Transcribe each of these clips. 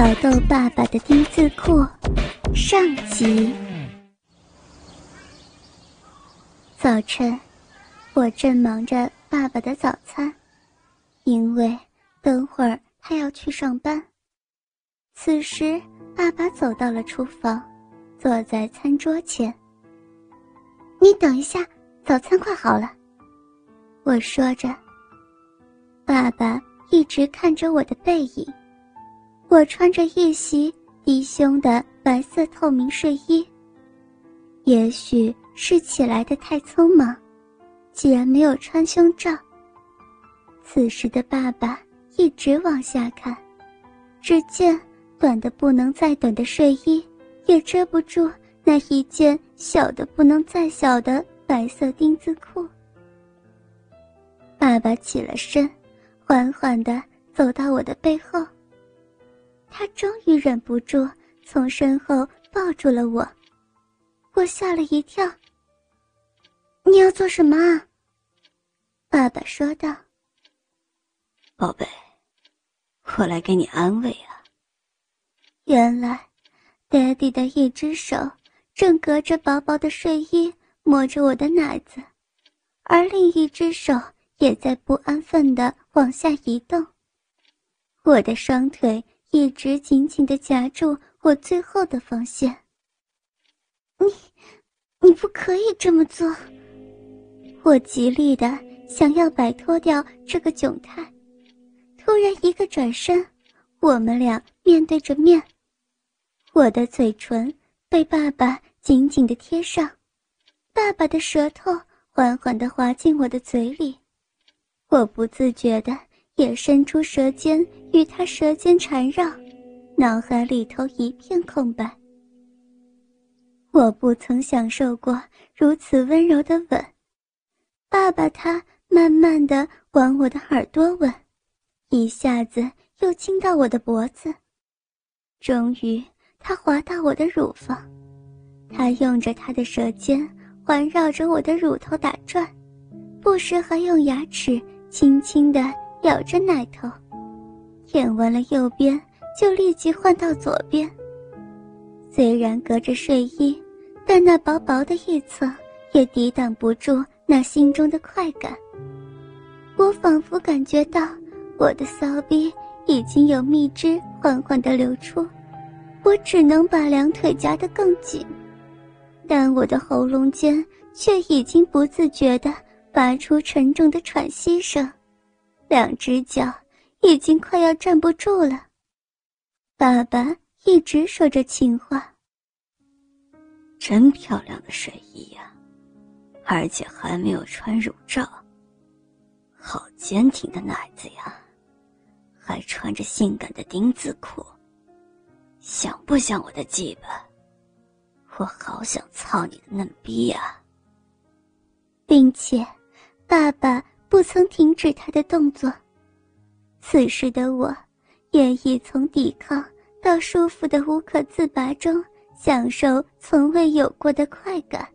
小豆爸爸的丁字裤上集。早晨，我正忙着爸爸的早餐，因为等会儿他要去上班。此时，爸爸走到了厨房，坐在餐桌前。你等一下，早餐快好了。我说着，爸爸一直看着我的背影。我穿着一袭低胸的白色透明睡衣。也许是起来的太匆忙，竟然没有穿胸罩。此时的爸爸一直往下看，只见短的不能再短的睡衣也遮不住那一件小的不能再小的白色丁字裤。爸爸起了身，缓缓地走到我的背后。他终于忍不住从身后抱住了我，我吓了一跳。你要做什么？啊？爸爸说道。宝贝，我来给你安慰啊。原来，爹地的一只手正隔着薄薄的睡衣摸着我的奶子，而另一只手也在不安分的往下移动。我的双腿。一直紧紧的夹住我最后的防线。你，你不可以这么做！我极力的想要摆脱掉这个窘态，突然一个转身，我们俩面对着面。我的嘴唇被爸爸紧紧的贴上，爸爸的舌头缓缓的滑进我的嘴里，我不自觉的。也伸出舌尖与他舌尖缠绕，脑海里头一片空白。我不曾享受过如此温柔的吻。爸爸他慢慢的往我的耳朵吻，一下子又亲到我的脖子，终于他滑到我的乳房，他用着他的舌尖环绕着我的乳头打转，不时还用牙齿轻轻的。咬着奶头，舔完了右边，就立即换到左边。虽然隔着睡衣，但那薄薄的一层也抵挡不住那心中的快感。我仿佛感觉到我的骚逼已经有蜜汁缓缓的流出，我只能把两腿夹得更紧，但我的喉咙间却已经不自觉地发出沉重的喘息声。两只脚已经快要站不住了。爸爸一直说着情话。真漂亮的睡衣呀，而且还没有穿乳罩。好坚挺的奶子呀，还穿着性感的丁字裤，像不像我的鸡巴？我好想操你的嫩逼呀！并且，爸爸。不曾停止他的动作。此时的我，也已从抵抗到舒服的无可自拔中享受从未有过的快感，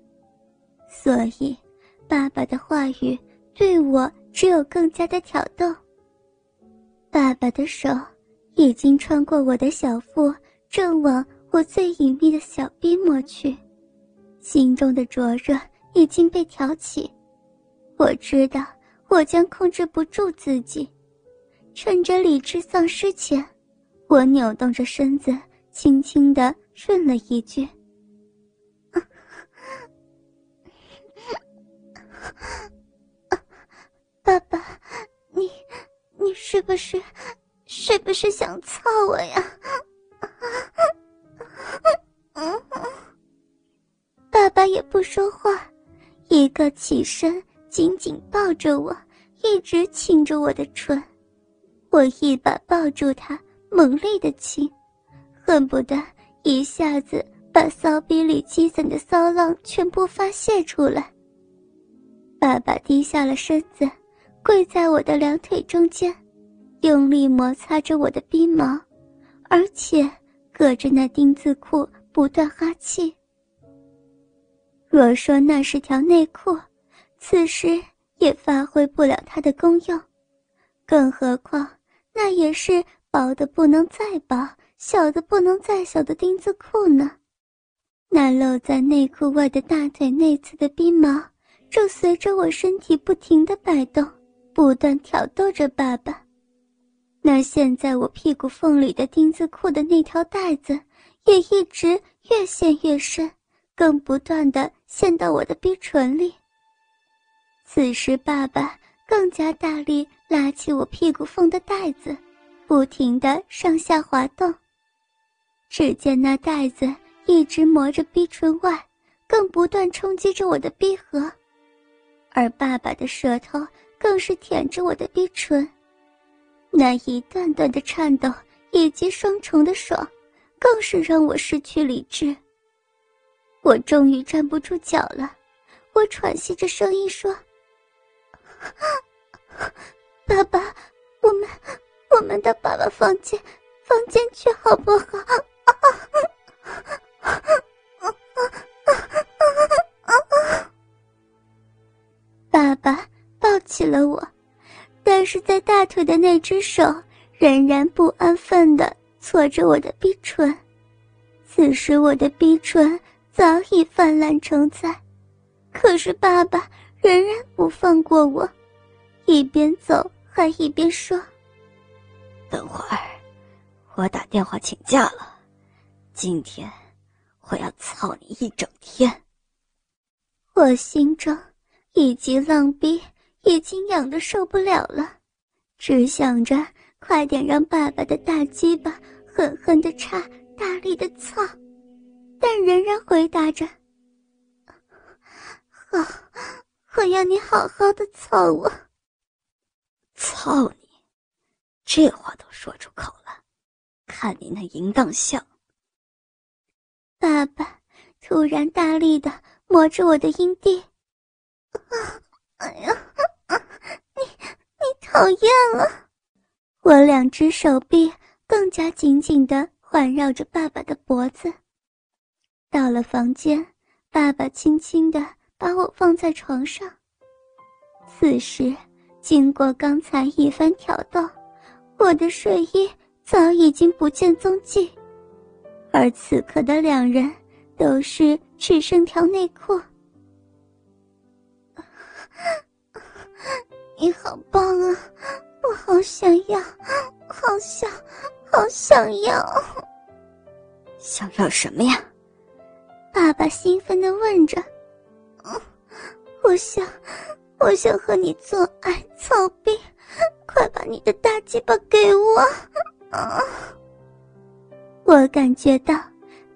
所以，爸爸的话语对我只有更加的挑逗。爸爸的手已经穿过我的小腹，正往我最隐秘的小臂摸去，心中的灼热已经被挑起，我知道。我将控制不住自己，趁着理智丧失前，我扭动着身子，轻轻的顺了一句：“爸爸，你，你是不是，是不是想操我呀？”爸爸也不说话，一个起身。紧紧抱着我，一直亲着我的唇，我一把抱住他，猛烈的亲，恨不得一下子把骚逼里积攒的骚浪全部发泄出来。爸爸低下了身子，跪在我的两腿中间，用力摩擦着我的逼毛，而且隔着那丁字裤不断哈气。若说那是条内裤。此时也发挥不了它的功用，更何况那也是薄的不能再薄、小的不能再小的丁字裤呢。那露在内裤外的大腿内侧的逼毛，正随着我身体不停的摆动，不断挑逗着爸爸。那现在我屁股缝里的丁字裤的那条带子，也一直越陷越深，更不断的陷到我的逼唇里。此时，爸爸更加大力拉起我屁股缝的带子，不停的上下滑动。只见那带子一直磨着逼唇外，更不断冲击着我的逼核，而爸爸的舌头更是舔着我的逼唇。那一段段的颤抖以及双重的爽，更是让我失去理智。我终于站不住脚了，我喘息着声音说：“ 爸爸，我们，我们到爸爸房间，房间去好不好？” 爸爸抱起了我。但是在大腿的那只手仍然不安分的搓着我的逼唇，此时我的逼唇早已泛滥成灾，可是爸爸仍然不放过我，一边走还一边说：“等会儿，我打电话请假了，今天我要操你一整天。”我心中以及浪逼。已经痒得受不了了，只想着快点让爸爸的大鸡巴狠狠的插，大力的操，但仍然回答着：“好，我要你好好的操我。”操你！这话都说出口了，看你那淫荡相。爸爸突然大力的摸着我的阴蒂，啊哎呀！你你讨厌了！我两只手臂更加紧紧的环绕着爸爸的脖子。到了房间，爸爸轻轻的把我放在床上。此时，经过刚才一番挑逗，我的睡衣早已经不见踪迹，而此刻的两人都是只剩条内裤。你好棒啊！我好想要，好想，好想要。想要什么呀？爸爸兴奋地问着。我想，我想和你做爱，操逼！快把你的大鸡巴给我！啊！我感觉到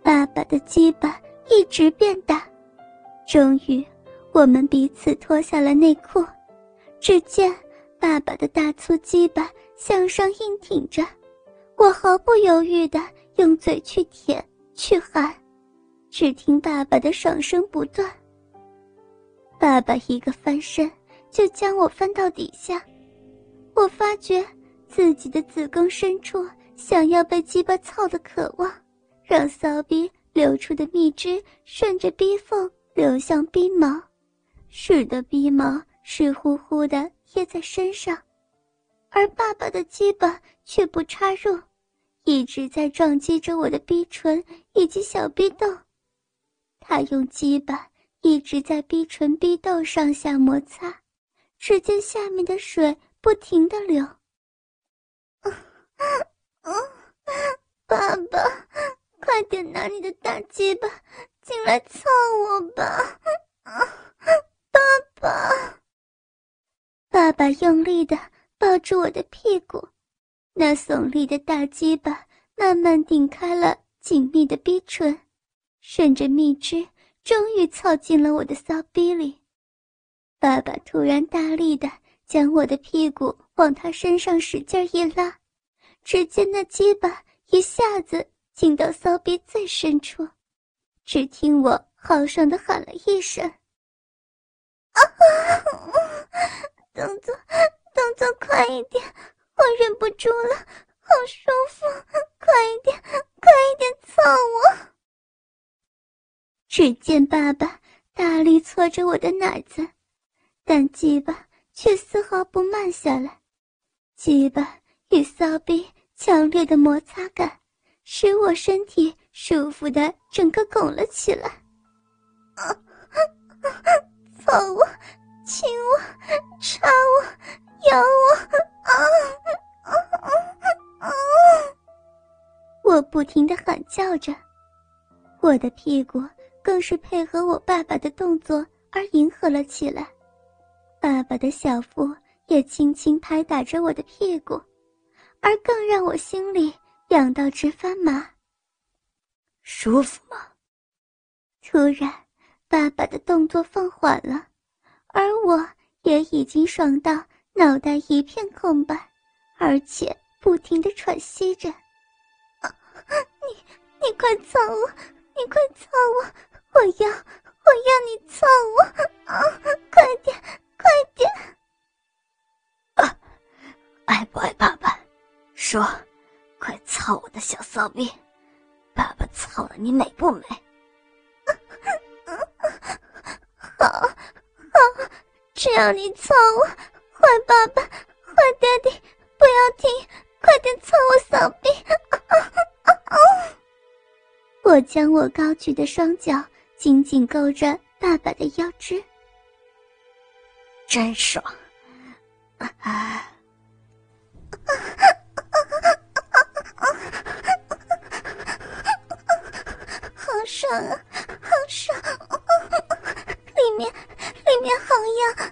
爸爸的鸡巴一直变大，终于，我们彼此脱下了内裤。只见爸爸的大粗鸡巴向上硬挺着，我毫不犹豫的用嘴去舔去含，只听爸爸的爽声不断。爸爸一个翻身就将我翻到底下，我发觉自己的子宫深处想要被鸡巴操的渴望，让骚逼流出的蜜汁顺着逼缝流向逼毛，使得逼毛。湿乎乎的贴在身上，而爸爸的鸡巴却不插入，一直在撞击着我的逼唇以及小逼洞。他用鸡巴一直在逼唇逼豆上下摩擦，只见下面的水不停的流。爸爸，快点拿你的大鸡巴进来操我吧！爸爸。爸爸用力的抱住我的屁股，那耸立的大鸡巴慢慢顶开了紧密的逼唇，顺着蜜汁，终于操进了我的骚逼里。爸爸突然大力的将我的屁股往他身上使劲一拉，只见那鸡巴一下子进到骚逼最深处，只听我豪爽的喊了一声：“啊！”动作，动作快一点！我忍不住了，好舒服！快一点，快一点操我！只见爸爸大力搓着我的奶子，但鸡巴却丝毫不慢下来。鸡巴与骚逼强烈的摩擦感，使我身体舒服的整个拱了起来。啊，操我，亲我，插我，咬我，啊啊啊啊！我不停的喊叫着，我的屁股更是配合我爸爸的动作而迎合了起来，爸爸的小腹也轻轻拍打着我的屁股，而更让我心里痒到直发麻。舒服吗？突然，爸爸的动作放缓了，而我也已经爽到脑袋一片空白，而且不停的喘息着。你，你快操我！你快操我！我要，我要你操我！啊，快点，快点！啊，爱不爱爸爸？说，快操我的小骚逼！爸爸操了你美不美？好，好，只要你操我，坏爸爸，坏爹地，不要停，快点操我小逼！我将我高举的双脚紧紧勾着爸爸的腰肢，真爽！啊！好爽啊，好爽！里面，里面好痒！